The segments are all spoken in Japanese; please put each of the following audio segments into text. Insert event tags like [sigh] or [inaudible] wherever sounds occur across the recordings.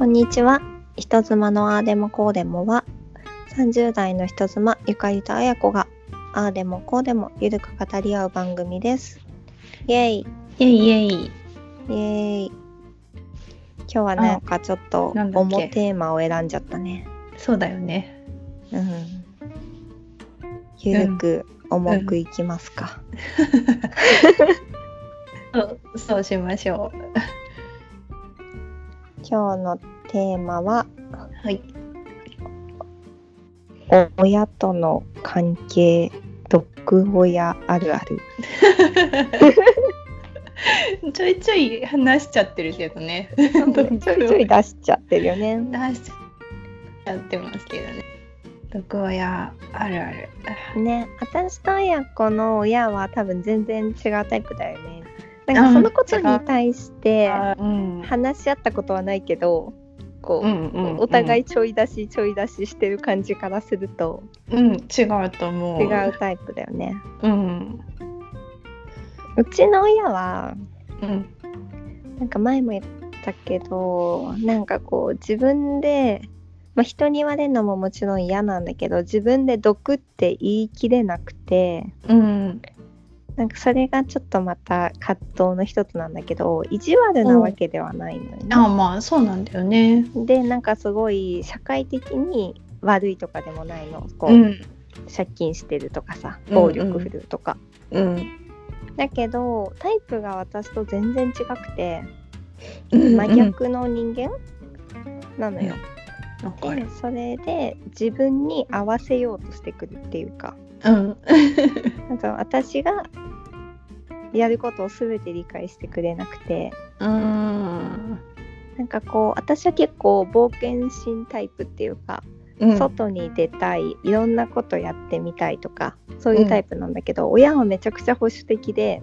こんにちは。人妻のあーでもこうでもは、30代の人妻ゆかりとあやこが、あーでもこうでもゆるく語り合う番組です。イェイイェイイェイ。イェイ今日はなんかちょっとなんだっけ？重テーマを選んじゃったね。そうだよね。うん。ゆるく重くいきますか。[laughs] そうしましょ今日のテーマは、う。はい。親との関係、毒親あるある。[laughs] ちょいちょい話しちゃってるけどね。[laughs] ちょいちょい出しちゃってるよね。出しちゃってますけどね。毒親あるある。ね、私とあやこの親は多分全然違うタイプだよね。なんかそのことに対して。話し合ったことはないけど、こう、うんうんうんお互いちょい出しちょい出ししてる感じからするとうん、違うと思う。違う。タイプだよね。うん。うちの親はうん。なんか前も言ったけどなんかこう自分で、まあ、人に言われるのももちろん嫌なんだけど自分で毒って言い切れなくてうん。なんかそれがちょっとまた葛藤の一つなんだけど意地悪なわけではないのよね。あまあそうなんだよね。でなんかすごい社会的に悪いとかでもないのこう、うん。借金してるとかさうん暴力振るうとか。うん。だけどタイプが私と全然違くてうん真逆の人間？なのよ。わかる。でそれで自分に合わせようとしてくるっていうかうん。[laughs] なんか私がやることを全て理解してくれなくてうん。なんかこう私は結構冒険心タイプっていうか、うん。外に出たいいろんなことやってみたいとかそういうタイプなんだけど、親はめちゃくちゃ保守的で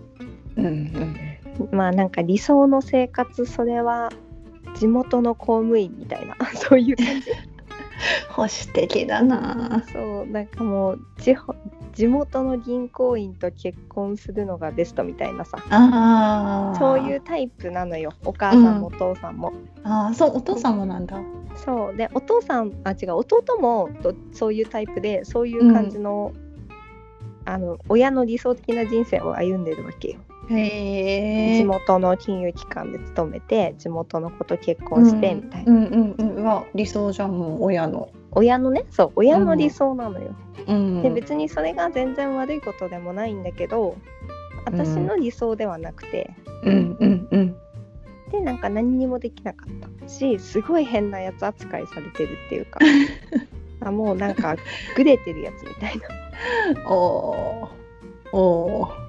うんうん。まあなんか理想の生活それは地元の公務員みたいな [laughs] そういう感じ [laughs] 保守的だな。そうなんかもう地方地元の銀行員と結婚するのがベストみたいなさああ。そういう。タイプなのよお母さんもお父さんも。ああ、そう、お父さんもなんだ。そうでお父さんあ違う弟もとそういうタイプでそういう感じの,、あの親の理想的な人生を歩んでるわけよ。へえ。地元の金融機関で勤めて地元の子と結婚してみたいな、うんうんうんうん。は理想じゃん、もう親の。親のねそう親の理想なのよ。うん。で別にそれが全然悪いことでもないんだけど私の理想ではなくて、うんうんうん。でなんか何にもできなかったしすごい変なやつ扱いされてるっていうか [laughs] あもうなんかグレてるやつみたいな [laughs] おお。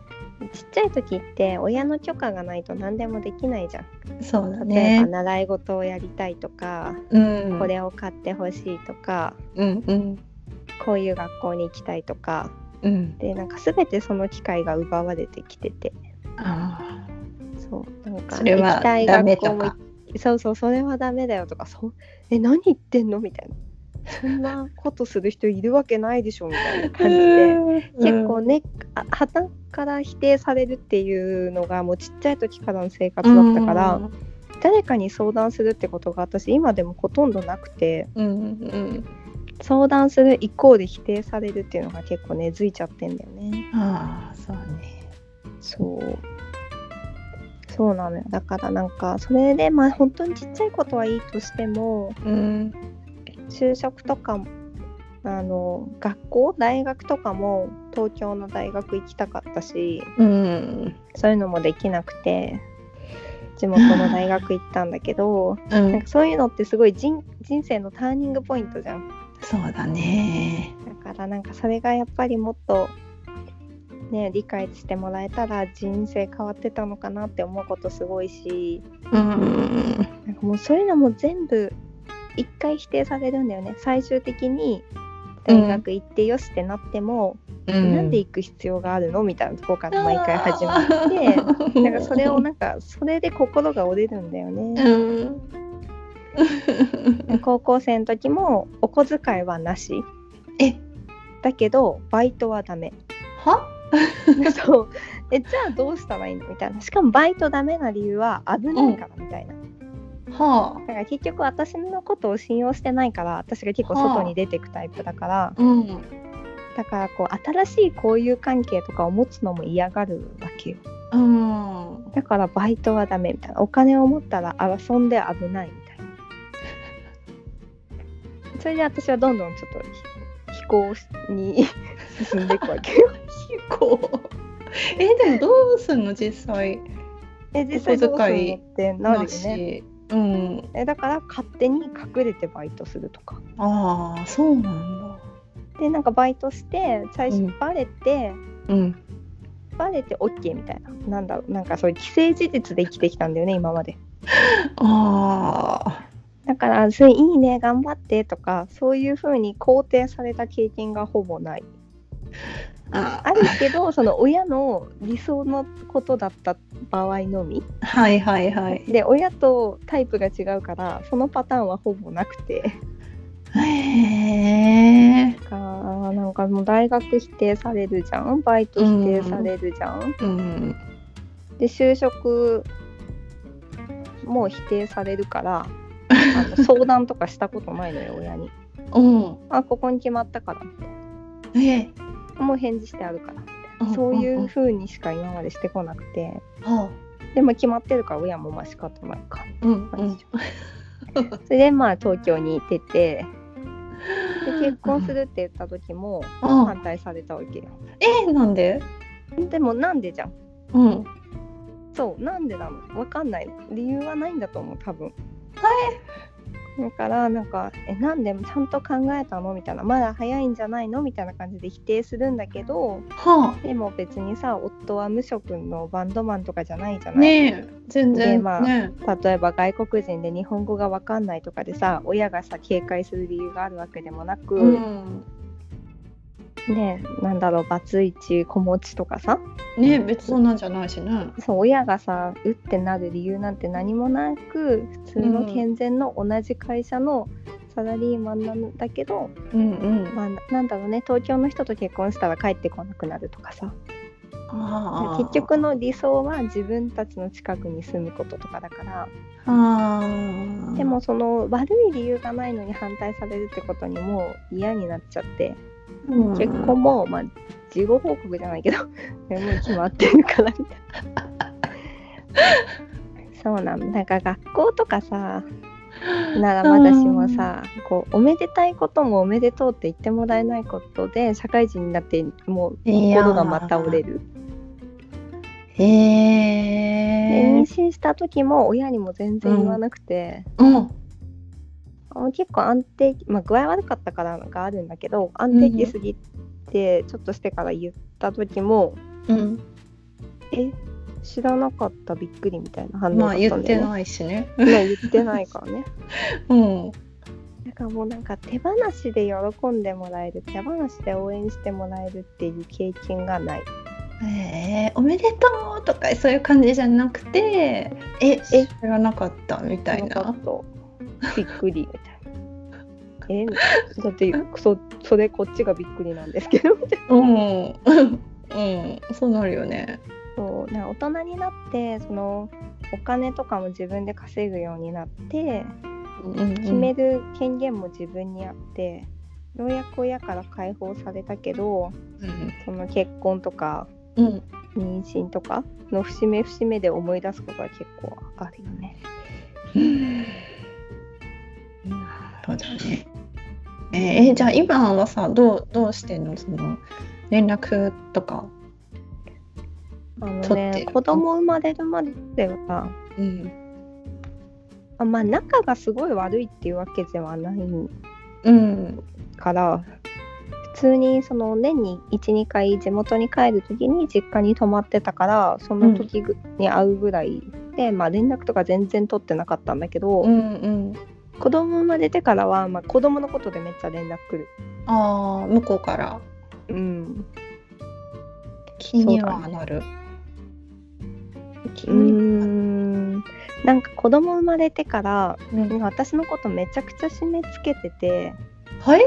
おちっちゃい時って親の許可がないと何でもできないじゃんお。そうだ例えばね。習い事をやりたいとか、うん。こ。れを買ってほしいとかうんうん。こういう学校に行きたいとかうん。でなんか全てその機会が奪われてきててあそうなんあ。かそれは行きたいダメ学校もとか。そうそうそれはダメだよとかそうえ何言ってんのみたいなそんなことする人いるわけないでしょみたいな感じで結構ねあ旗から否定されるっていうのがもうちっちゃい時からの生活だったから、誰かに相談するってことが私今でもほとんどなくてうんうん。相談するイコール否定されるっていうのが結構根付いちゃってんだよね。ああ、そうね。そうそうなのよだからなんかそれでまあ本当にちっちゃいことはいいとしてもうん。就職とかもあの学校大学とかも東京の大学行きたかったしうん。そういうのもできなくて地元の大学行ったんだけどうん。なんかそういうのってすごい人人生のターニングポイントじゃんそうだね。だからなんかそれがやっぱりもっとね理解してもらえたら人生変わってたのかなって思うことすごいしうん。なんかもうそういうのも全部一回否定されるんだよね。最終的に大学行ってよしってなっても、なんで行く必要があるの？みたいなとこから毎回始まって [laughs] なんかそれをなんかそれで心が折れるんだよね。うん。[laughs] 高校生の時もお小遣いはなし。え、だけどバイトはダメ。は？[laughs] そう。えじゃあどうしたらいいの？みたいな。しかもバイトダメな理由は危ないからみたいな、はだから結局私のことを信用してないから私が結構外に出てくタイプだから、あ。うん。だからこう新しい交友関係とかを持つのも嫌がるわけようん。だからバイトはダメみたいなお金を持ったら遊んで危ないみたいな [laughs] それで私はどんどんちょっとひ飛行に [laughs] 進んでいくわけよこう。えでもどうすんの実際え実際どうするのってなるよね。うん。えだから勝手に隠れてバイトするとかああそうなんだ。でなんかバイトして最初うんバレて、うん。バレて OK みたいななんだろうなんかそういう既成事実で生きてきたんだよね今まで [laughs] ああ。だからそれいいね頑張ってとかそういう風に肯定された経験がほぼないああるけど [laughs] その親の理想のことだった場合のみはいはいはい。で親とタイプが違うからそのパターンはほぼなくてへえ。かなんかもう大学否定されるじゃん？バイト否定されるじゃん、うん。で就職も否定されるから [laughs] あの相談とかしたことないのよ親にうん。あここに決まったからみたいええ。なもう返事してあるからみたいな。うんそういう風にしか今までしてこなくて。はでも決まってるから親もまあ仕方ないか。あ。うんうん。それでまあ東京に出てで結婚するって言った時もあ反対されたわけよ。えなんで？でもなんでじゃん。うん。そうなんでなの？わかんない。理由はないんだと思う多分だからなんか「えなんでちゃんと考えたの?」みたいな「まだ早いんじゃないの?」みたいな感じで否定するんだけどはでも別にさ夫は無職のバンドマンとかじゃないじゃあ。ない、ねえ。全で然まあね。例えば外国人で日本語がわかんないとかでさ親がさ警戒する理由があるわけでもなく、うん。ねなんだろうバツイチ子持ちとかさねえ別そんなんじゃないしね。そう親がさうってなる理由なんて何もなく普通の健全の同じ会社のサラリーマンなんだけど、うんうん。まあ、ななんだろうね東京の人と結婚したら帰ってこなくなるとかさ。結局の理想は自分たちの近くに住むこととかだからああ。でもその悪い理由がないのに反対されるってことにもう嫌になっちゃってうん、結婚もまあ事後報告じゃないけど [laughs] もう決まってるからみたいな。[laughs] そうなんだ。から学校とかさ [laughs] ならまだしもさこうおめでたいこともおめでとうって言ってもらえないことで社会人になってもう心がまた折れる。へで妊え。娠した時も親にも全然言わなくて、うん。あ結構安定まあ具合悪かったからがあるんだけど安定期すぎてちょっとしてから言った時も、うん。え知らなかったびっくりみたいな反応だまあったんだよね。言ってないしね。まあ言ってないからね。[laughs] うん。だからもうなんか手放しで喜んでもらえる手放しで応援してもらえるっていう経験がない。えー、おめでとうとかそういう感じじゃなくてえ知らなかったみたいななびっくりみたいな。えだってそそれこっちがびっくりなんですけど。みたいな。うん。うん。そうなるよね。そう。な大人になってそのお金とかも自分で稼ぐようになって決める権限も自分にあって、ようやく親から解放されたけどその結婚とかうん、うん、妊娠とかの節目節目で思い出すことは結構あるよね。なるほどね。えー、じゃあ今はさどうどうしてんの？その連絡とか。あのね子供生まれるまではうん。あまあ仲がすごい悪いっていうわけではないうんから普通にその年に12回地元に帰る時に実家に泊まってたからその時ぐに会うぐらいで、まあ連絡とか全然取ってなかったんだけど、うんうん子供生まれてからは、まあ、子供のことでめっちゃ連絡来る。ああ向こうから。うん、気にはなる、気うん。なんか子供生まれてからうん。私のことめちゃくちゃ締め付けてて。はい？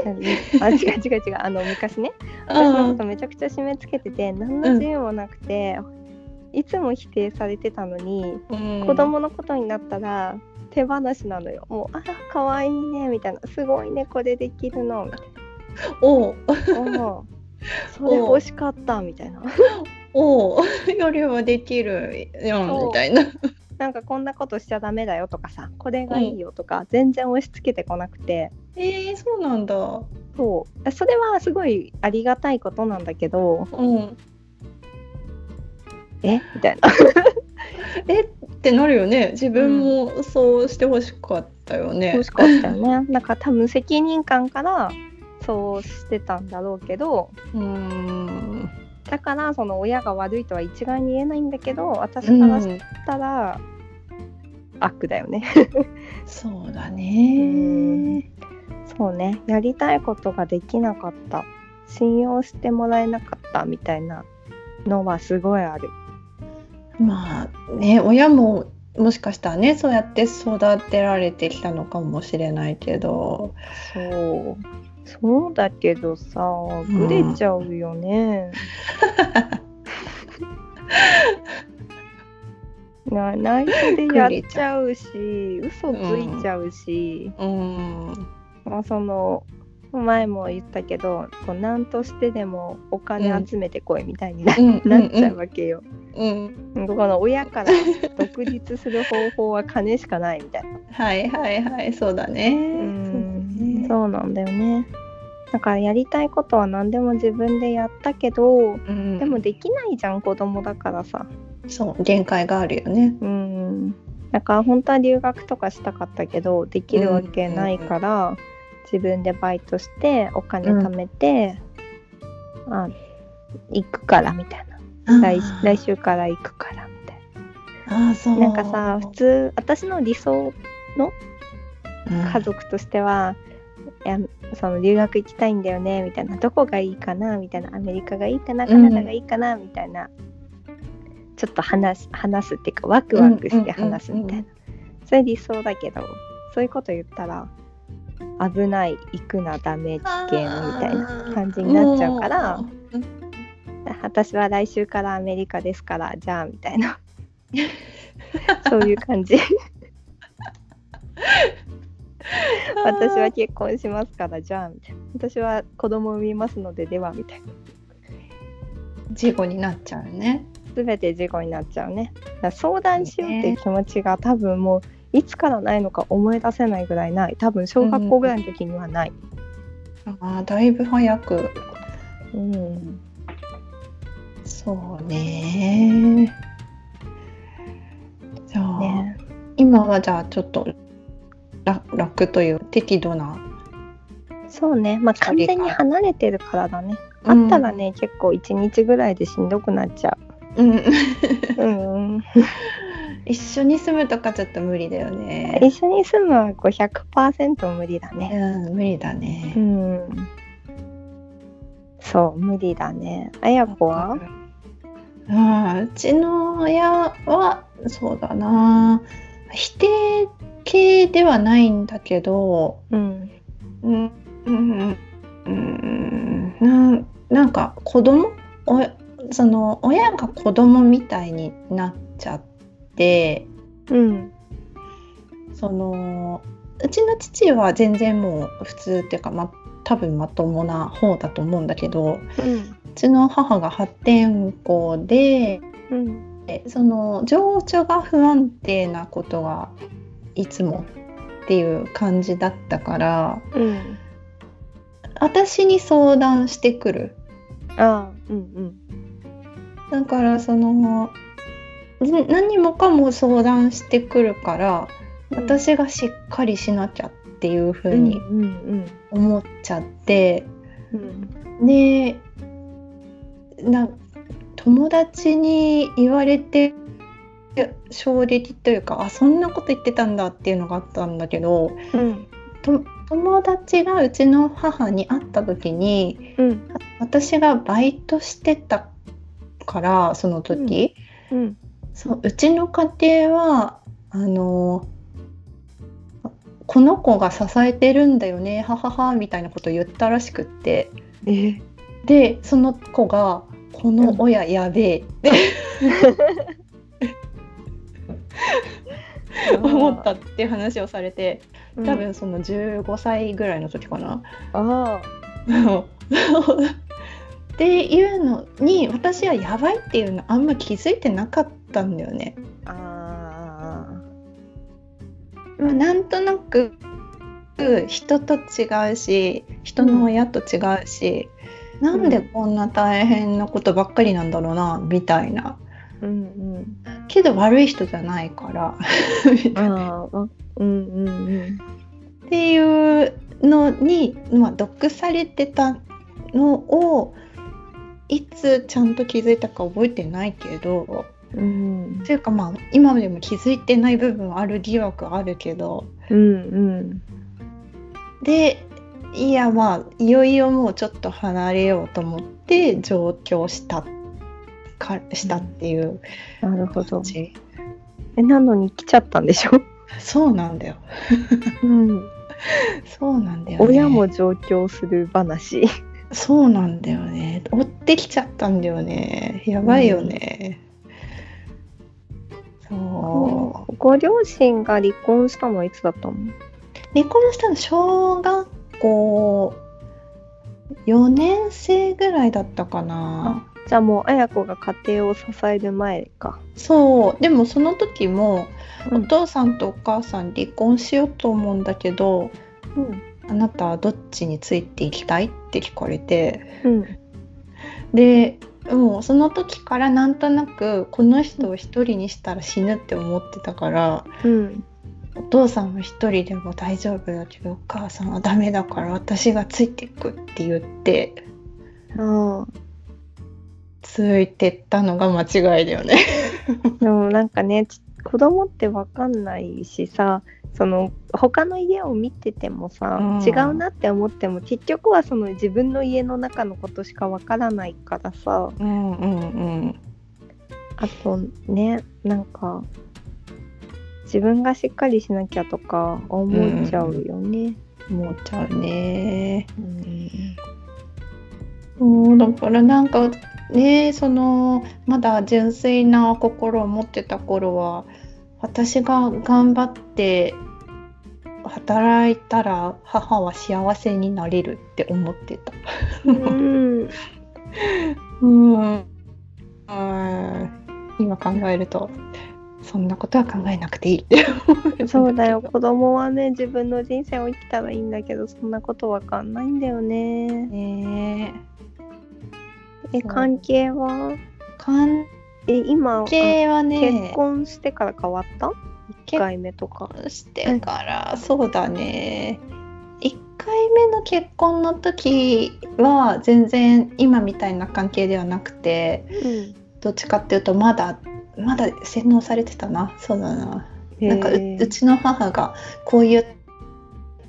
あ違う違う違う。あの昔ね。私のことめちゃくちゃ締め付けてて何の自由もなくて、いつも否定されてたのにうん。子供のことになったら手放しなのよ。もうあ可愛いねみたいな。すごいねこれできるの。みたいおう。なおう。それ欲しかったみたいな。おう。よりはできるやんそうみたいな。なんかこんなことしちゃダメだよとかさこれがいいよとか、全然押し付けてこなくて。えー、そうなんだ。そう。それはすごいありがたいことなんだけど。うん。え？みたいな。[laughs] えってなるよね。自分もそうしてほしかったよね。欲しかったよね [laughs] なんか多分責任感からそうしてたんだろうけどうーん。だからその親が悪いとは一概に言えないんだけど私からしたら悪だよね。そうだね。そうねやりたいことができなかった信用してもらえなかったみたいなのはすごいある。まあね親ももしかしたらねそうやって育てられてきたのかもしれないけど。そう。そうだけどさぐれちゃうよね。な内緒でやっちゃうし嘘ついちゃうし、うん。まあ、その前も言ったけどこう何としてでもお金集めてこいみたいにな,、うんなっちゃうわけよ。うんうん。この親から独立する方法は金しかないみたいな。はいはいはいそうだねうん。そうなん。だよね。だからやりたいことは何でも自分でやったけどうん。でもできないじゃん。子供だからさ。そう限界があるよねうん。だから本当は留学とかしたかったけどできるわけないから、自分でバイトしてお金貯めて、あ行くからみたいな来来週から行くからみたいああそう。ななんかさ普通私の理想の家族としては、いやその留学行きたいんだよねみたいな。どこがいいかなみたいな。アメリカがいいかなカナダがいいかな、みたいな。ちょっと話す話すっていうかワクワクして話すみたいな、それ理想だけどそういうこと言ったら危ない行くなダメ事件みたいな感じになっちゃうからうん私は来週からアメリカですからじゃあみたいな。[laughs] そういう感じ。私は結婚しますからじゃあみたいな。私は子供産みますのでではみたいな。事故になっちゃうね。全て事故になっちゃうね。相談しようっていう気持ちが多分もういつからないのか思い出せないぐらいない。多分小学校ぐらいの時にはない、ああだいぶ早く。うん、そうね。じゃあ、ね。今はじゃあちょっと楽楽という適度なそうね。まあ完全に離れてるからだね。あったらね、結構1日ぐらいでしんどくなっちゃう。ん。ううん。[laughs] 一緒に住むとかちょっと無理だよね。一緒に住むは500%無理だね。うん無理だうねん。そう無理だね。あやこは？ああうちの親はそうだな。否定系ではないんだけどうんうんうんうんななんか子供おその親が子供みたいになっちゃってうんそのうちの父は全然もう普通っていうか、ま、多分まともな方だと思うんだけどうんちの母が破天荒でうん。でその情緒が不安定なことがいつもっていう感じだったからうん。私に相談してくる。ああうんだからそのん何もかも相談してくるからうん。私がしっかりしなきゃっていう風うんにうん。思っちゃって、うん。でな友達に言われて衝撃というかあそんなこと言ってたんだっていうのがあったんだけどうんと友達がうちの母に会った時にうん私がバイトしてたからその時、うんそううちの家庭はあのこの子が支えてるんだよねはははみたいなことを言ったらしくって。えでその子が「この親やべえ」って思ったって話をされてうん。多分その15歳ぐらいの時かな。あっていうのに私はやばいっていうのあんま気づいてなかったんだよね。ああまあ、なんとなく人と違うし人の親と違うし、なんでこんな大変なことばっかりなんだろうなみたいな。うんうんけど悪い人じゃないから。ああうんうんうん。っていうのに、まあ、毒されてたのをいつちゃんと気づいたか覚えてないけどうん。というかまあ今でも気づいてない部分ある疑惑あるけど。うんうん。でいやまあいよいよもうちょっと離れようと思って上京したかしたっていう。なるほど。えなのに来ちゃったんでしょ、[laughs] そうなんだよ。うん、[laughs] そうなんだよね。親も上京する話。そうなんだよね。追ってきちゃったんだよね。やばいよね、そう。ご両親が離婚したのはいつだったの？離婚したの小学校4年生ぐらいだったかな。じゃあもう綾子が家庭を支える前か。そう。でもその時もおうん。父さんとお母さん離婚しようと思うんだけどうん。あなたはどっちについていきたいって聞かれて。うん。でもうその時からなんとなくこの人を一人にしたら死ぬって思ってたからうんお父さんは一人でも大丈夫だけどお母さんはダメだから私がついていくって言ってあついてったのが間違いだよね。ー [laughs] でもなんかねち子供ってわかんないしさその他の家を見ててもさ、うん。違うなって思っても結局はその自分の家の中のことしかわからないからさ。うんうんうん。あとねなんか自分がしっかりしなきゃとか思っちゃうよね。思っちゃうね。うんだからなんかねそのまだ純粋な心を持ってた頃は私が頑張って働いたら母は幸せになれるって思ってた。うん [laughs] うん、うん今考えるとそんなことは考えなくていい。って思うそうだよ。子供はね自分の人生を生きたらいいんだけどそんなことわかんないんだよね。ねえ。関係は？関え今あ係はね。結婚してから変わった？1結回目とか。してから、そうだね。1回目の結婚の時は全然今みたいな関係ではなくてうん。どっちかっていうとまだまだ洗脳されてたな。そうだな。なんかうちの母がこう言っ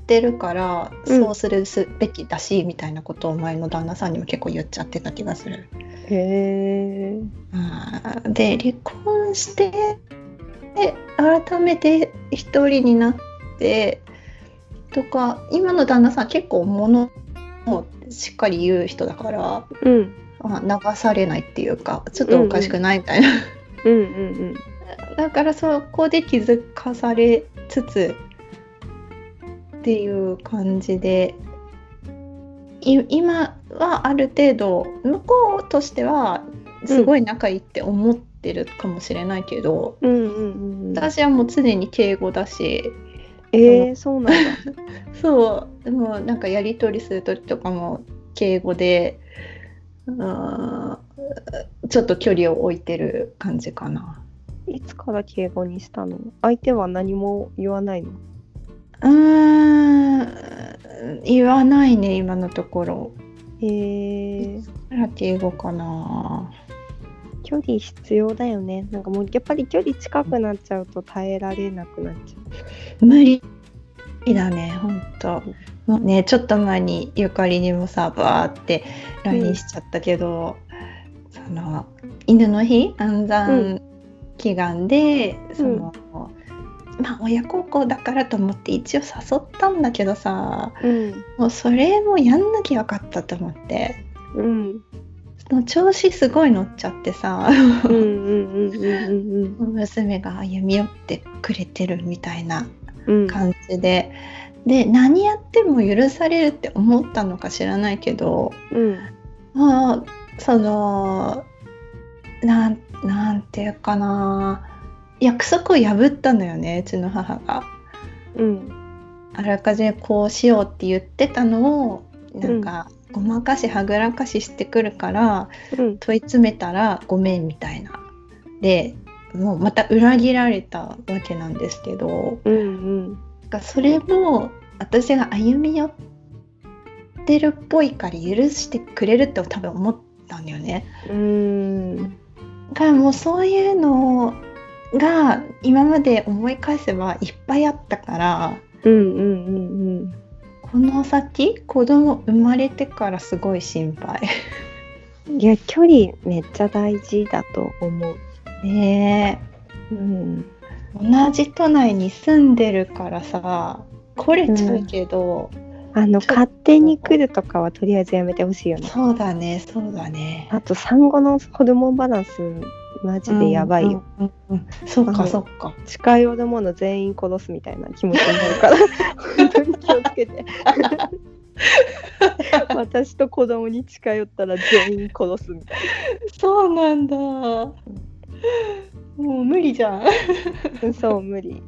てるから、うん。そうするすべきだしみたいなことを前の旦那さんにも結構言っちゃってた気がする。へで離婚してで改めて一人になってとか今の旦那さん結構物をしっかり言う人だからうん。あ流されないっていうかちょっとおかしくないみたいな、うんうんだからそこで気づかされつつっていう感じでい今はある程度向こうとしてはすごい仲いいって思ってるかもしれないけど、うんうんうんうん私はもう常に敬語だしえー、そうなんだ。[laughs] そうでもなんかやり取りする時とかも敬語でうんちょっと距離を置いてる感じかな。いつから敬語にしたの？相手は何も言わないの？うーん言わないね今のところ。へえら敬語かな。距離必要だよねなんかもうやっぱり距離近くなっちゃうと耐えられなくなっちゃ無理だね本当。もうねちょっと前にゆかりにもさバーって LINE しちゃったけど、その犬の日安産祈願で、そのまあ親孝行だからと思って一応誘ったんだけどさううん。もうそれもやんなきゃよかったと思って。うん。の調子すごい乗っちゃってさ。うんうんうんうんうん。[laughs] 娘が歩み寄ってくれてるみたいなうん。感じで、で何やっても許されるって思ったのか知らないけどうん。まあそのなんなんていうかな。約束を破ったのよねうちの母が。うん。あらかじめこうしようって言ってたのをなんか、ごまかしはぐらかししてくるからうん。問い詰めたらごめんみたいな。でもうまた裏切られたわけなんですけど。うんうんかそれも私が歩み寄ってるっぽいから許してくれるって多分思ったんだよね。うん。だからもうそういうのが今まで思い返せばいっぱいあったからうんうんうんこの先子供生まれてからすごい心配。うんいや距離めっちゃ大事だと思う。ねうん。え同じ都内に住んでるからさ来れちゃうけど、あのちょっと。勝手に来るとかはとりあえずやめてほしいよね。そうだねそうだね。あと産後のホルモンバランスマジでやばいよ、うんうんうんうん。そうかあのそうか。近寄るもの全員殺すみたいな気持ちになるから。本当に気をつけて。[laughs] 私と子供に近寄ったら全員殺すみたいそうなんだ。もう無理じゃん。な [laughs] そう無理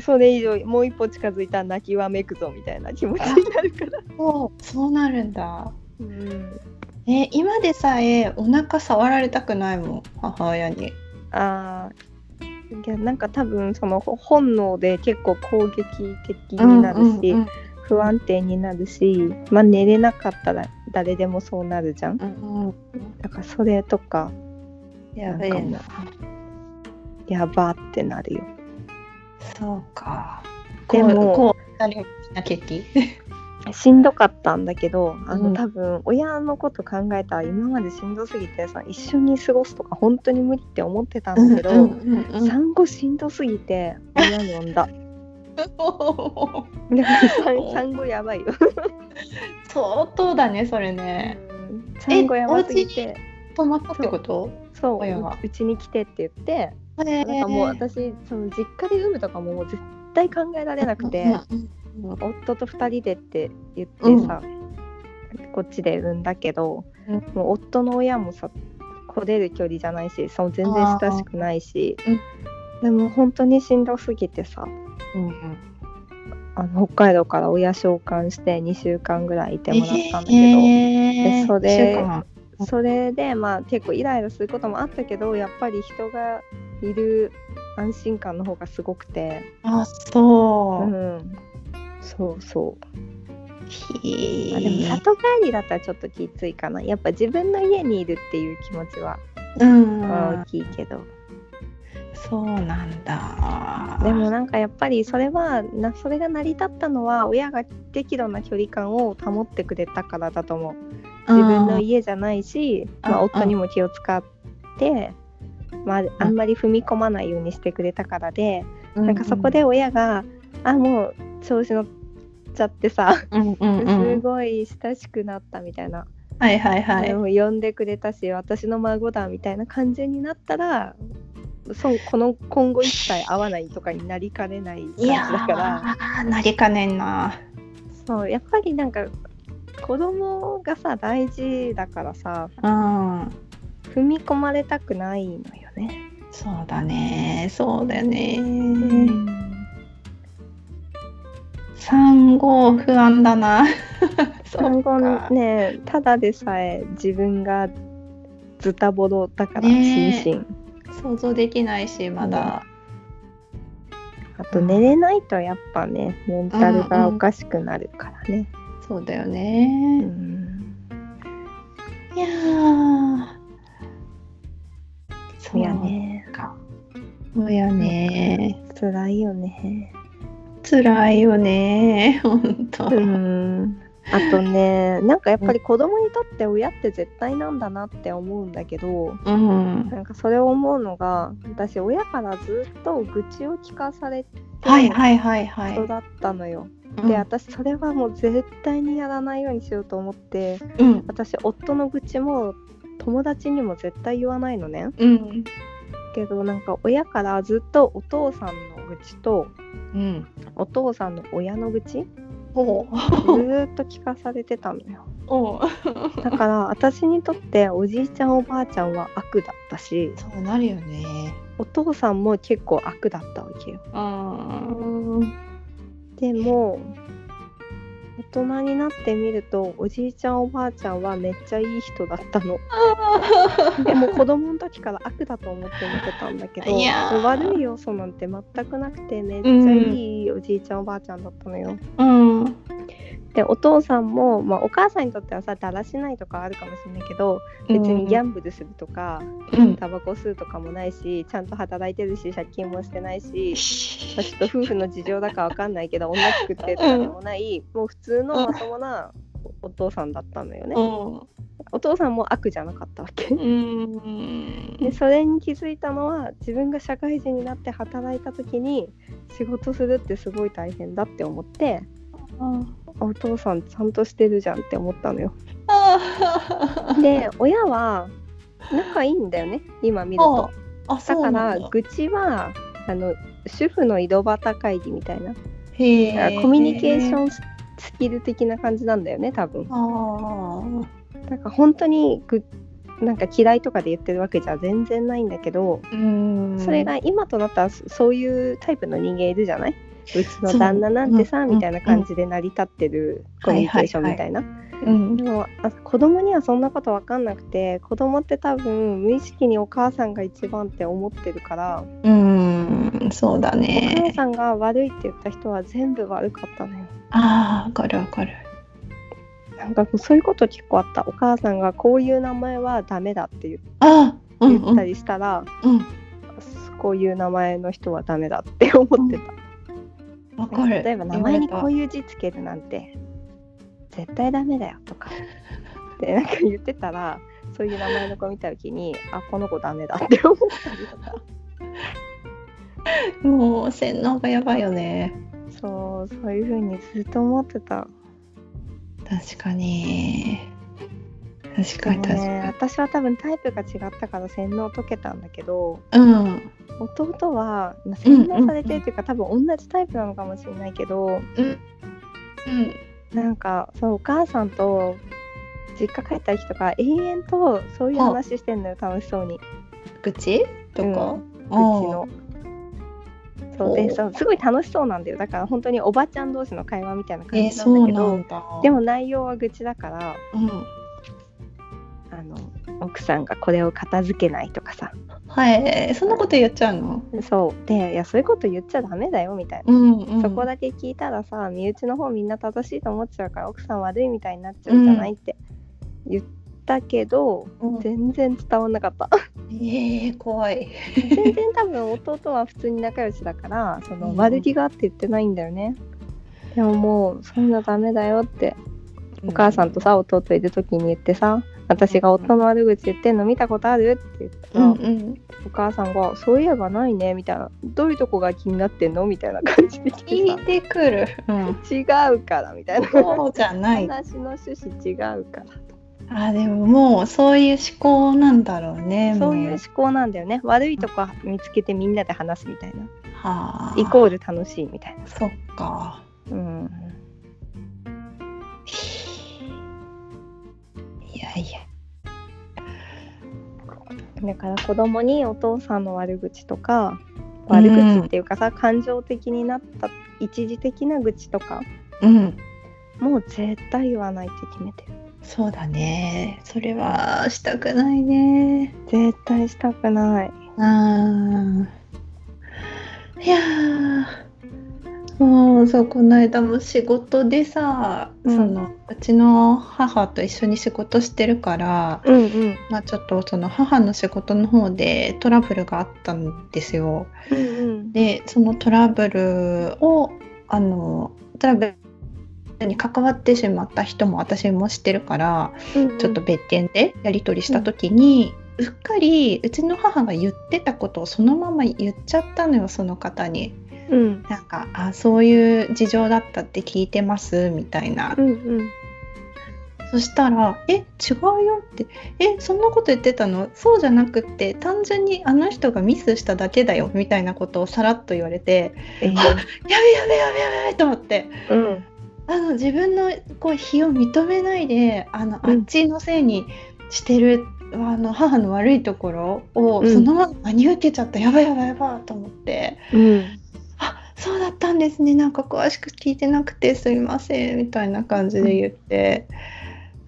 それ以上もう一歩近づいたら泣きわめくぞみたいな気持ちになるから、[laughs] そうそうなるんだ。うん、え今でさえお腹触られたくないもん母親に。あーいやなんか多分そのほ本能で結構攻撃的になるし、うん不安定になるし、まあ、寝れなかったら誰でもそうなるじゃんうんうんだからそれとかやべえな。やばってなるよ。そうか。でもこうなるなケーキ。[laughs] しんどかったんだけどあの、うん。多分親のこと考えたら今までしんどすぎてさ一緒に過ごすとか本当に無理って思ってたんだけど、うんうんうんうん。産後しんどすぎて親呼んだ。産産後やばいよ。相当だねそれね。産後やばすぎて。泊まったってこと？そう。うちに来てって言ってえなんかもう私その実家で産むとかももう絶対考えられなくて、夫と2人でって言ってさ、こっちで産んだけど、うん。もう夫の親もさ来れる距離じゃないしその全然親しくないし、うんでも本当にしんどすぎてさうんあの北海道から親召喚して2週間ぐらいいてもらったんだけど、えー。でそれそれでまあ結構イライラすることもあったけどやっぱり人がいる安心感の方がすごくて、あそう。う。ん、そうそう。ひあでも里帰りだったらちょっときついかな。やっぱ自分の家にいるっていう気持ちはうん、大きいけど、そうなんだ。でもなんかやっぱりそれはなそれが成り立ったのは親が適度な距離感を保ってくれたからだと思う。自分の家じゃないし、まあ、うん。夫にも気を使って、まあ、あんまり踏み込まないようにしてくれたからで、うん、なんかそこで親があもう調子乗っちゃってさ、うんうんうん、すごい親しくなったみたいな、はいはいはい。呼んでくれたし私の孫だみたいな感じになったらそうこの今後一切会わないとかになりかねない感じだから。ーなりかねんな。そうやっぱりなんか子供がさ大事だからさうん。踏み込まれたくないのよね。そうだね。そうだよね。産後不安だな。[laughs] 産後ねただでさえ自分がズタボロだから、心身想像できないしまだ。あと寝れないとやっぱねメンタルがおかしくなるからね。そうだようね。んいやー。そうやねか。そうやね。辛いよね。辛いよね。本当。うんあとねなんかやっぱり子供にとって親って絶対なんだなって思うんだけどうん。なんかそれを思うのが私親からずっと愚痴を聞かされてはいはいはいはい。育ったのよ。うんで私それはもう絶対にやらないようにしようと思ってうん。私夫の愚痴も友達にも絶対言わないのね。うん。けどなんか親からずっとお父さんの愚痴とうん。お父さんの親の愚痴ずほーっと聞かされてたのよ。おだから私にとっておじいちゃんおばあちゃんは悪だったしそうなるよね。お父さんも結構悪だったわけよ。あでも大人になってみるとおじいちゃんおばあちゃんはめっちゃいい人だったの。でも子供の時から悪だと思って見てたんだけど悪い要素なんて全くなくてめっちゃいいおじいちゃんおばあちゃんだったのよ。うんでお父さんも、まあ、お母さんにとってはさだらしないとかあるかもしれないけど別にギャンブルするとかうん。タバコ吸うとかもないしちゃんと働いてるし借金もしてないし、[laughs] まあ、ちょっと夫婦の事情だかわかんないけど女作ってるとかでもない、もう普通のまともなお父さんだったのよね。お父さんも悪じゃなかったわけ。うん。でそれに気づいたのは自分が社会人になって働いた時に仕事するってすごい大変だって思ってお父さんちゃんとしてるじゃんって思ったのよ。で親は仲いいんだよね今見ると。あだ。から愚痴はあの主婦の井戸端会議みたいな。へコミュニケーションスキル的な感じなんだよね多分。あなんか本当にぐなんか嫌いとかで言ってるわけじゃ全然ないんだけど、それが今となったらそそういうタイプの人間いるじゃない？うちの旦那なんてさそう。みたいな感じで成り立ってるコミュニケーションみたいな。うんでもあ子供にはそんなこと分かんなくて子供って多分無意識にお母さんが一番って思ってるから、うんそうだお母ねさんが悪いって言った人は全部悪かったのよ。ああわかるわかる。なんかそういうこと結構あった。お母さんがこういう名前はダメだって言あうん。言ったりしたら、うん。こういう名前の人はダメだって思ってた。わかる。例えば名前にこういう字つけるなんて絶対ダメだよとか。[laughs] ってなんか言ってたらそういう名前の子見た時にあこの子ダメだって思ったりとか。[laughs] もう洗脳がやばいよね。そうそういう風にずっと思ってた。確かに確かに。確ねか私は多分タイプが違ったから洗脳解けたんだけどにうん。弟はまあ洗脳されてるっていうか、多分同じタイプなのかもしれないけどうんなんかそうお母さんと実家帰った時とか永遠とそういう話してんのよ楽しそうに。愚痴？とか、うあうちの。そうでそうすごい楽しそうなんだよ。だから本当におばちゃん同士の会話みたいな感えー、じなんだけど、なんだ。でも内容は愚痴だからうんあの奥さんがこれを片付けないとかさ。はい。そんなこと言っちゃうの？そう。でいやそういうこと言っちゃダメだよみたいな、うんうん。そこだけ聞いたらさ身内の方みんな正しいと思っちゃうから奥さん悪いみたいになっちゃうんじゃない、って言ったけどうん。全然伝わんなかった。えー、怖い。全然多分弟は普通に仲良しだからそのうん。悪気があって言ってないんだよね、でももうそんなダメだよってお母さんとさ弟いる時に言ってさ私が夫の悪口言ってんの見たことあるって言ったら、うんうん。お母さんが「そういえばないね」みたいな「どういうとこが気になってんの?」みたいな感じで来て聞いさてくる、うん、「違うから」みたいな。そうじゃない。話の趣旨違うから。あでももうそういう思考なんだろうねもそういう思考なんだよね。悪いとこ見つけてみんなで話すみたいな。はあ。イコール楽しいみたいな。そっか。うんいやいや。だから子供にお父さんの悪口とか悪口っていうかさ、感情的になった一時的な愚痴とかうん。もう絶対言わないって決めてる。そうだね。それはしたくないね。絶対したくない。あー。いやーもうそうこの間も仕事でさ、うんそのうちの母と一緒に仕事してるから、うんうんまあ、ちょっとその母の仕事の方でトラブルがあったんですよ。うんうんでそのトラブルをあのトラブルに関わってしまった人も私も知ってるから、うんちょっと別件でやり取りした時に、うっかりうちの母が言ってたことをそのまま言っちゃったのよその方に。うん。なんかあそういう事情だったって聞いてますみたいな。うんうん。そしたら「え違うよ」って「えそんなこと言ってたの？そうじゃなくって単純にあの人がミスしただけだよ」みたいなことをさらっと言われてえー「やべやべやべやべ」と思って。うん。あの自分のこう非を認めないであの、うん。あっちのせいにしてるあの母の悪いところをうん。そのまま真に受けちゃった、やばいやばいやばいと思って。うん。あそうだったんですね。なんか詳しく聞いてなくてすいませんみたいな感じで言って、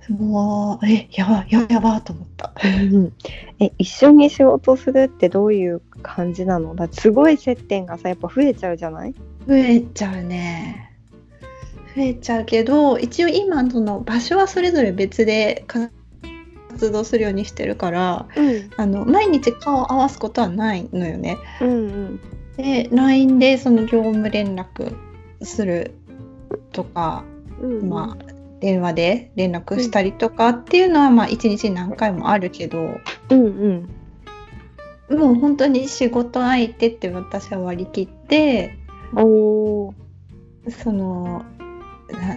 もうえやばやばやばと思った。うんえ一緒に仕事するってどういう感じなの？だすごい接点がさやっぱ増えちゃうじゃない？増えちゃうね。増えちゃうけど一応今その場所はそれぞれ別で活動するようにしてるからうん。あの毎日顔を合わすことはないのよね。うんで LINE でその業務連絡するとかうんまあ、電話で連絡したりとかっていうのは、まあ、1日に何回もあるけどうんうん。もう本当に仕事相手って私は割り切っておー。その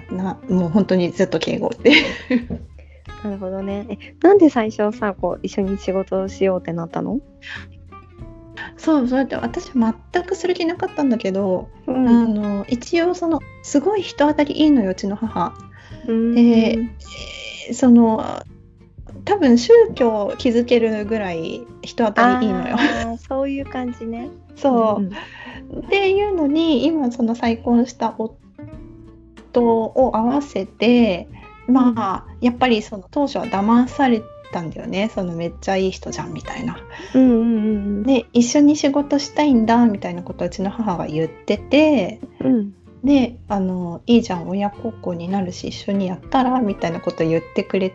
ななもう本当にずっと敬語って [laughs] なるほどね。えなんで最初さこう一緒に仕事をしようってなったの？そうそうやって私は全くする気なかったんだけど、うあの一応そのすごい人当たりいいのようちの母。ん。で、えーその多分宗教を築けるぐらい人当たりいいのよ。そういう感じね。そう、ん。っていうのに今その再婚した夫を合わせてまあやっぱりその当初は騙されたんだよねそのめっちゃいい人じゃんみたいな。うんうんうんで一緒に仕事したいんだみたいなことをうちの母が言っててうんであのいいじゃん親孝行になるし一緒にやったらみたいなことを言ってくれ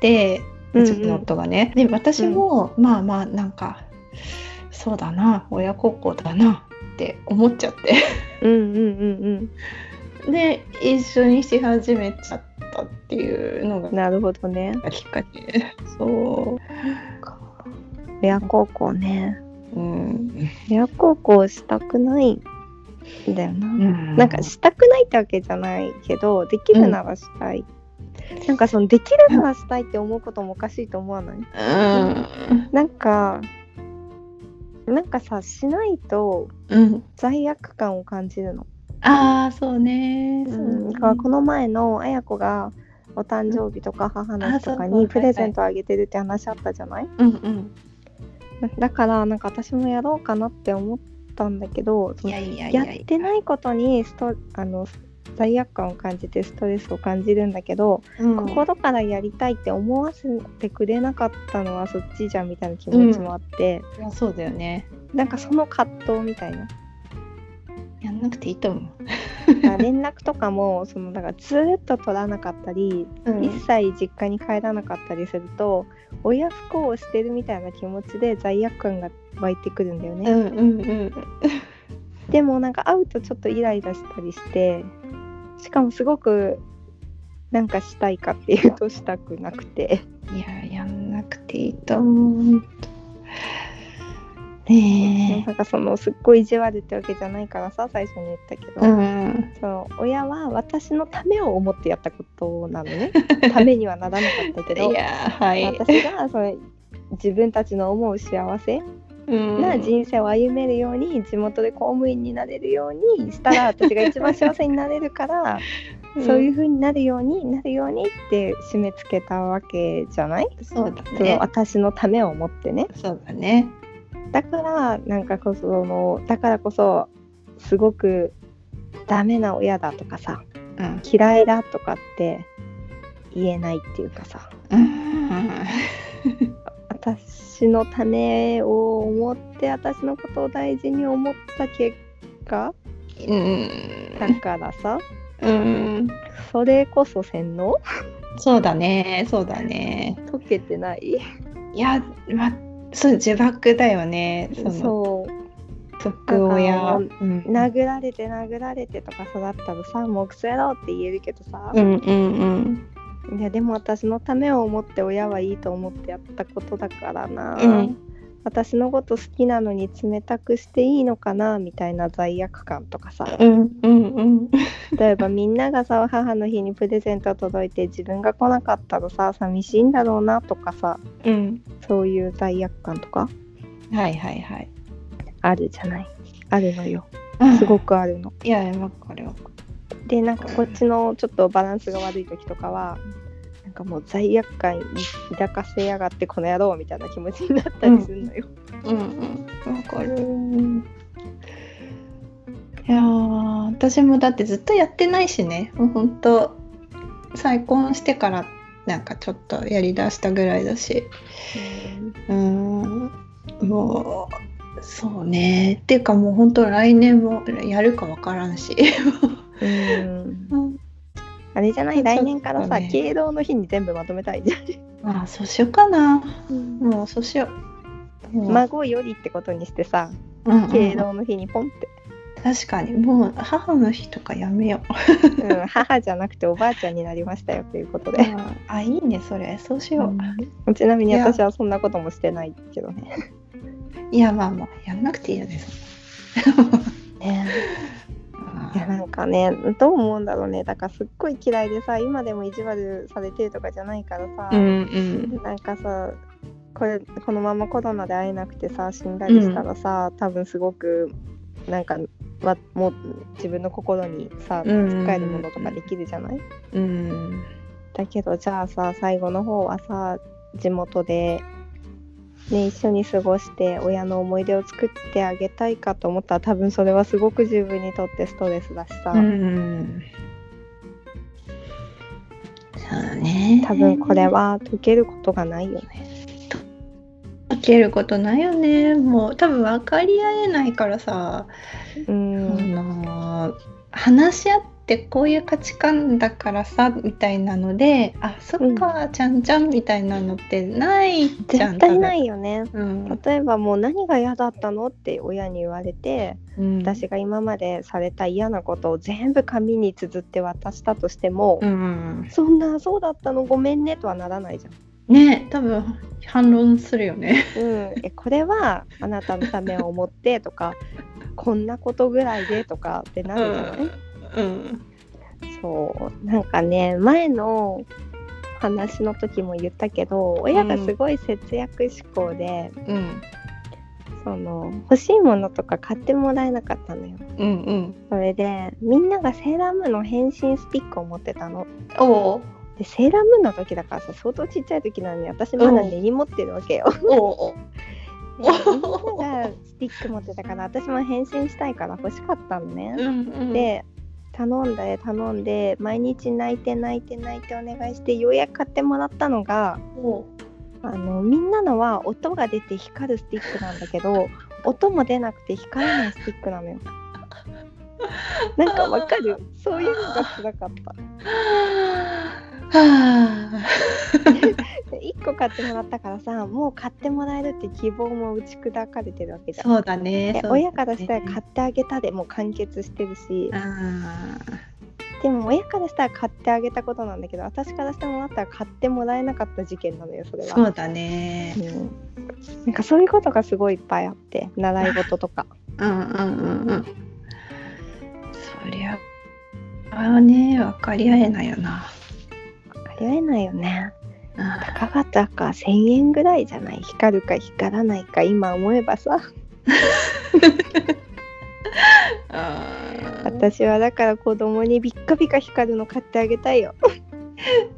てうちの夫がね。で私も、まあまあなんかそうだな親孝行だなって思っちゃって。うんうんうんで一緒にし始めちゃったっていうのがうんなるほどね。きっかけ。そ親孝行ね。ううん、親孝行したくないんだよな、なんかしたくないってわけじゃないけどできるならしたい、なんかそのできるならしたいって思うこともおかしいと思わない？うん。なんかなんかさしないとうん。罪悪感を感じるの、ああそうね。そううん、ねだからこの前のあや子がお誕生日とか母の日とかにプレゼントあげてるって話あったじゃない、うんうん。だだからなんか私もやろうかなって思ったんだけどやってないことにストあの罪悪感を感じてストレスを感じるんだけど、うん。心からやりたいって思わせてくれなかったのはそっちじゃんみたいな気持ちもあって、いやそうだよね。なんかその葛藤みたいなやんなくていいと思う、連絡とかも [laughs] そのだからずーっと取らなかったり、うん。一切実家に帰らなかったりすると親不孝をしてるみたいな気持ちで罪悪感が湧いてくるんだよね。うんうんうん。でもなんか会うとちょっとイライラしたりしてしかもすごくなんかしたいかっていうとしたくなくて。いややんなくていいと思うねなんかそのすっごい意地悪ってわけじゃないからさ最初に言ったけど、えうん。その親は私のためを思ってやったことなのね。[laughs] ためにはならなかったけど。はい。私がその自分たちの思う幸せうん。な人生を歩めるように地元で公務員になれるようにしたら私が一番幸せになれるから、[laughs] そういう風になるようになるようにって締め付けたわけじゃない、そうだそのね私のためを思ってね。そうだねだからなんかこそそのだからこそすごくダメな親だとかさうん。嫌いだとかって言えないっていうかさ。私のためを思って私のことを大事に思った結果うん。だからさうん。それこそ洗脳？そうだねそうだね。解けてない？いやまそう呪縛だよね。そう。毒親うん。殴られて殴られてとか育ったらさもうクソやろうって言えるけどさ、うんうん。いやでも私のためを思って親はいいと思ってやったことだからな、うん私のこと好きなのに冷たくしていいのかなみたいな罪悪感とかさ。うんうんうん。例えばみんながさ母の日にプレゼント届いて自分が来なかったらさ寂しいんだろうなとかさうん。そういう罪悪感とか？はいはいはい。あるじゃない？あるのよ。すごくあるの。いやわかるわかでなんかこっちのちょっとバランスが悪い時とかはかもう罪悪感抱かせやがってこの野郎みたいな気持ちになったりするのよ。るうんうん。わかる。いやー私もだってずっとやってないしね。もうほんと再婚してからなんかちょっとやりだしたぐらいだし。うん。もうそうね。っていうかもうほんと来年もやるかわからんし。うんうん [laughs] あれじゃない？来年からさ、ね。敬老の日に全部まとめたいじゃまあそうしようかな。ん。もうそうしよう、もう孫よりってことにしてさうんうん。敬老の日にポンって、確かに。もう母の日とかやめよう。うん、母じゃなくておばあちゃんになりましたよということで。あいいねそれ。そうしよう、ちなみに私はそんなこともしてないけどね。いや。まあまあやんなくていいよね [laughs] ねいやなんかねどう思うんだろうね。だからすっごい嫌いでさ今でも意地悪されてるとかじゃないからさ、うんうん。なんかさこれこのままコロナで会えなくてさ死んだりしたらさ、多分すごくなんかわもう自分の心にさつうんっかえるものとかできるじゃない、うん。だけどじゃあさ最後の方はさ地元で、ね、一緒に過ごして親の思い出を作ってあげたいかと思ったら多分それはすごく自分にとってストレスだしさ、うんそうだね。多分これは解けることがないよね。解けることないよね。もう多分分かり合えないからさ、うあん、の話し合ってこういう価値観だからさみたいなのであそっか、ちゃんちゃんみたいなのってないじゃん絶対ないいよね。うん。例えばもう何が嫌だったのって親に言われてうん、私が今までされた嫌なことを全部紙に綴って渡したとしても、うん、そんなそうだったのごめんねとはならないじゃん。ね多分反論するよね。うん、えこれはあなたのためを思ってとかこんなことぐらいでとかってなるじゃない、うんそう。なんかね前の話の時も言ったけど親がすごい節約志向で、うんその欲しいものとか買ってもらえなかったのよ。うんうん。それでみんながセーラームーンの変身スティックを持ってたの。おおでセーラームーンの時だからさ相当ちっちゃい時なのに私まだ根に持ってるわけよ。みんながスティック持ってたから私も変身したいから欲しかったのね、うんうん。で頼んで頼んで毎日泣いて泣いて泣いてお願いしてようやく買ってもらったのがおあのみんなのは音が出て光るスティックなんだけど [laughs] 音も出なくて光らないスティックなのよ。なんかわかる？そういうのが辛かった。[laughs] はで1個買ってもらったからさもう買ってもらえるって希望も打ち砕かれてるわけじゃん。そうだねでそうだね親からしたら買ってあげたでもう完結してるしあでも親からしたら買ってあげたことなんだけど私からしてもらったら買ってもらえなかった事件なのよそれは。ーそうだねうん、なんかそういうことがすごいいっぱいあって習い事とか。うんうんうんうんそりゃあね分かり合えないよなありえないよね。あたかがたか1000円ぐらいじゃない？光るか光らないか今思えばさ [laughs] あ私はだから子供にビッカビカ光るの買ってあげたいよ。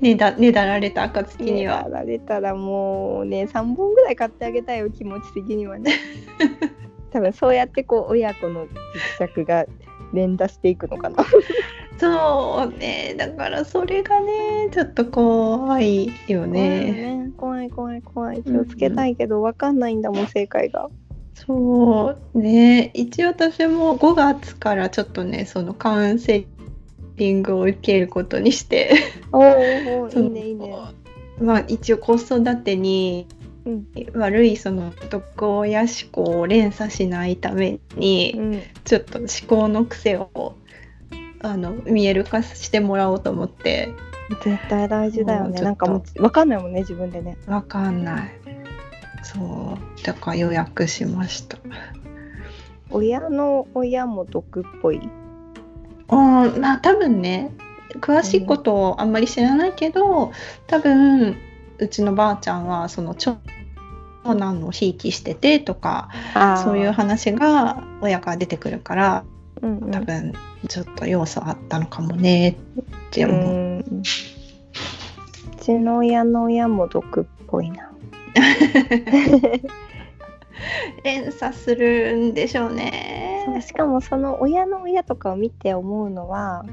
ねだねだられた暁にやはられたらもうね3本ぐらい買ってあげたいよ気持ち的にはね。[laughs] 多分そうやってこう親子の実着が連打していくのかな。[laughs] そうね。だからそれがねちょっと怖いよね。怖い怖い怖い気をつけたいけど分かんないんだもん正解が。そうね。一応私も5月からちょっとねそのカウンセリングを受けることにして。おーおいいねいいね。[laughs] まあ一応子育てにうん悪いその毒親思考を連鎖しないために、うんちょっと思考の癖をあの見える化してもらおうと思って。絶対大事だよね。なんかもう分かんないもんね自分でね。わかんない。そう。だから予約しました。親の親も毒っぽい？あまあ多分ね詳しいことをあんまり知らないけど、多分うちのばあちゃんはその長男のひいきしててとかそういう話が親から出てくるから、うんうん。多分ちょっと要素あったのかもねってう思う。ん。うちの親の親も毒っぽいな。[laughs] 連鎖するんでしょうそうね。しかもその親の親とかを見て思うのは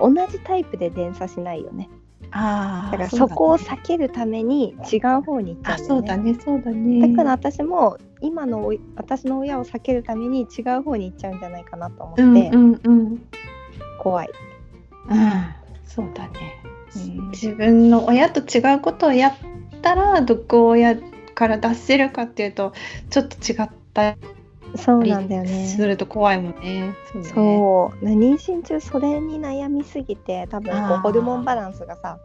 同じタイプで連鎖しないよねああだからそこを避けるために違う方に行っちゃね。そうだねそうだね。だから私も今の私の親を避けるために違う方に行っちゃうんじゃないかなと思って、うんうんうん。怖い、うんそうだね。うん。自分の親と違うことをやったら毒親から脱せるかっていうとちょっと違ったそうりなんだよね。すると怖いもんね。そうね。妊娠中それに悩みすぎて多分こうホルモンバランスがさ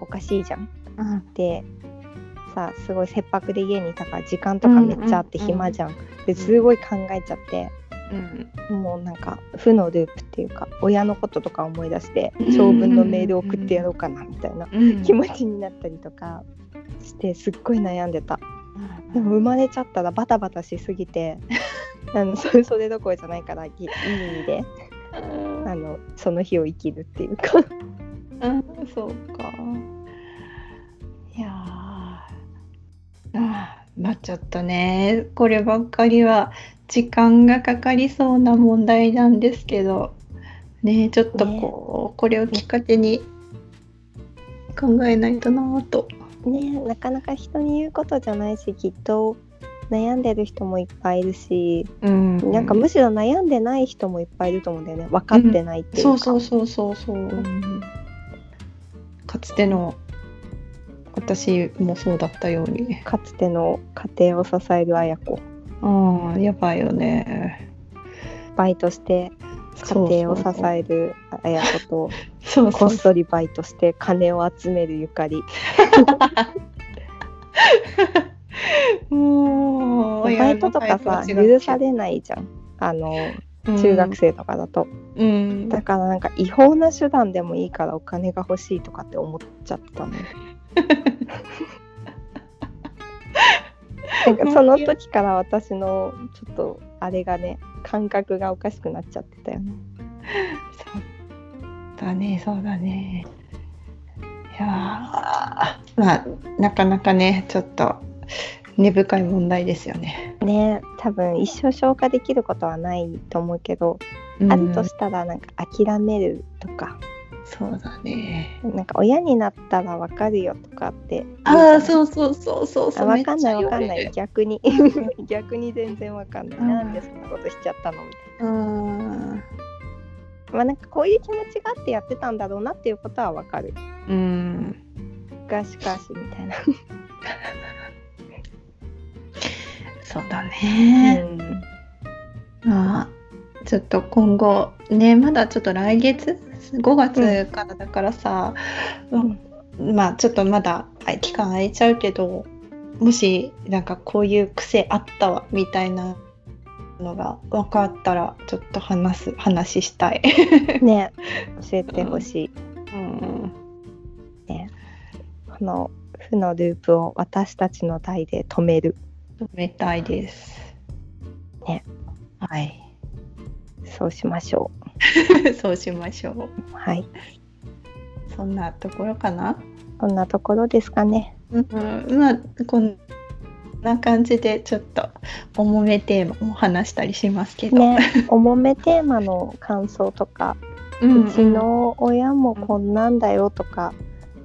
おかしいじゃん。うんでさすごい切迫で家にいたから時間とかめっちゃあって暇じゃん,、ですごい考えちゃってうん。もうなんか負のループっていうか親のこととか思い出してうん長文のメール送ってやろうかなみたいなうん気持ちになったりとかしてすっごい悩んでた。でも生まれちゃったらバタバタしすぎて [laughs] あのそれそれどころじゃないからいい意味であのその日を生きるっていうかうんそうか。いやーあーなっちゃったね。こればっかりは時間がかかりそうな問題なんですけど、ねちょっとこう、これをきっかけに考えないとなぁと。ねなかなか人に言うことじゃないしきっと悩んでる人もいっぱいいるし、うん。なんかむしろ悩んでない人もいっぱいいると思うんだよね。分かってないっていうか、そうそうそうそうそう。かつての私もそうだったように。かつての家庭を支える綾子。ああ、やばいよね。バイトして家庭を支える綾子とそう。こっそりバイトして金を集めるゆかり [laughs] もうバイトとかさ許されないじゃん。あの中学生とかだと、うん、だからなんか違法な手段でもいいからお金が欲しいとかって思っちゃったの。[laughs] なんかその時から私のちょっとあれがね感覚がおかしくなっちゃってたよね。そうだねそうだね。いやーまあなかなかねちょっと根深い問題ですよね、ね多分一生消化できることはないと思うけど、うん。あるとしたらなんか諦めるとか。そうだね。なんか親になったらわかるよとかって。ああうそうそうそうそうそう。あわかんないわかんない。逆に。[laughs] 逆に全然わかんない、うん。なんでそんなことしちゃったの？みたいうん。なまあなんかこういう気持ちがあってやってたんだろうなっていうことはわかる。うん。がしかしみたいな、[laughs] そうだね、まあちょっと今後ねまだちょっと来月？5月からだからさ、うん。まあちょっとまだあ期間空いちゃうけどもしなんかこういう癖あったわみたいなのが分かったらちょっと話す話したい。[laughs] ね。教えてほしい、うん。この負のループを私たちの代で止める止めたいです。ね。はい。そうしましょ [laughs] そうしましょう。うはいそんなところかな？こんなところですかねうん、まあこんな感じでちょっと重めテーマも話したりしますけど。ね重めテーマの感想とか、[laughs] うんうちの親もこんなんだよとか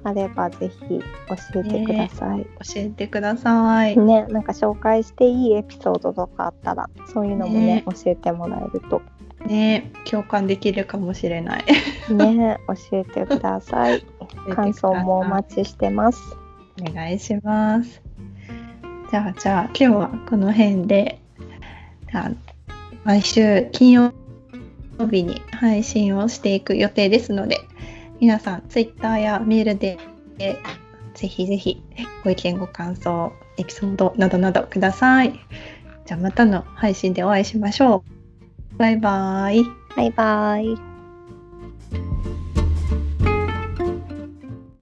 あればぜひ教えてください、教えてください。ねなんか紹介していいエピソードとかあったらそういうのもねね。教えてもらえると。ね共感できるかもしれない。ね [laughs] 教えてください。感想もお待ちしてます。お願いします。じゃあじゃあ今日はこの辺で。毎週金曜日に配信をしていく予定ですので皆さんツイッターやメールでぜひぜひご意見ご感想エピソードなどなどください。じゃあまたの配信でお会いしましょう。バイバイ。バイバイ。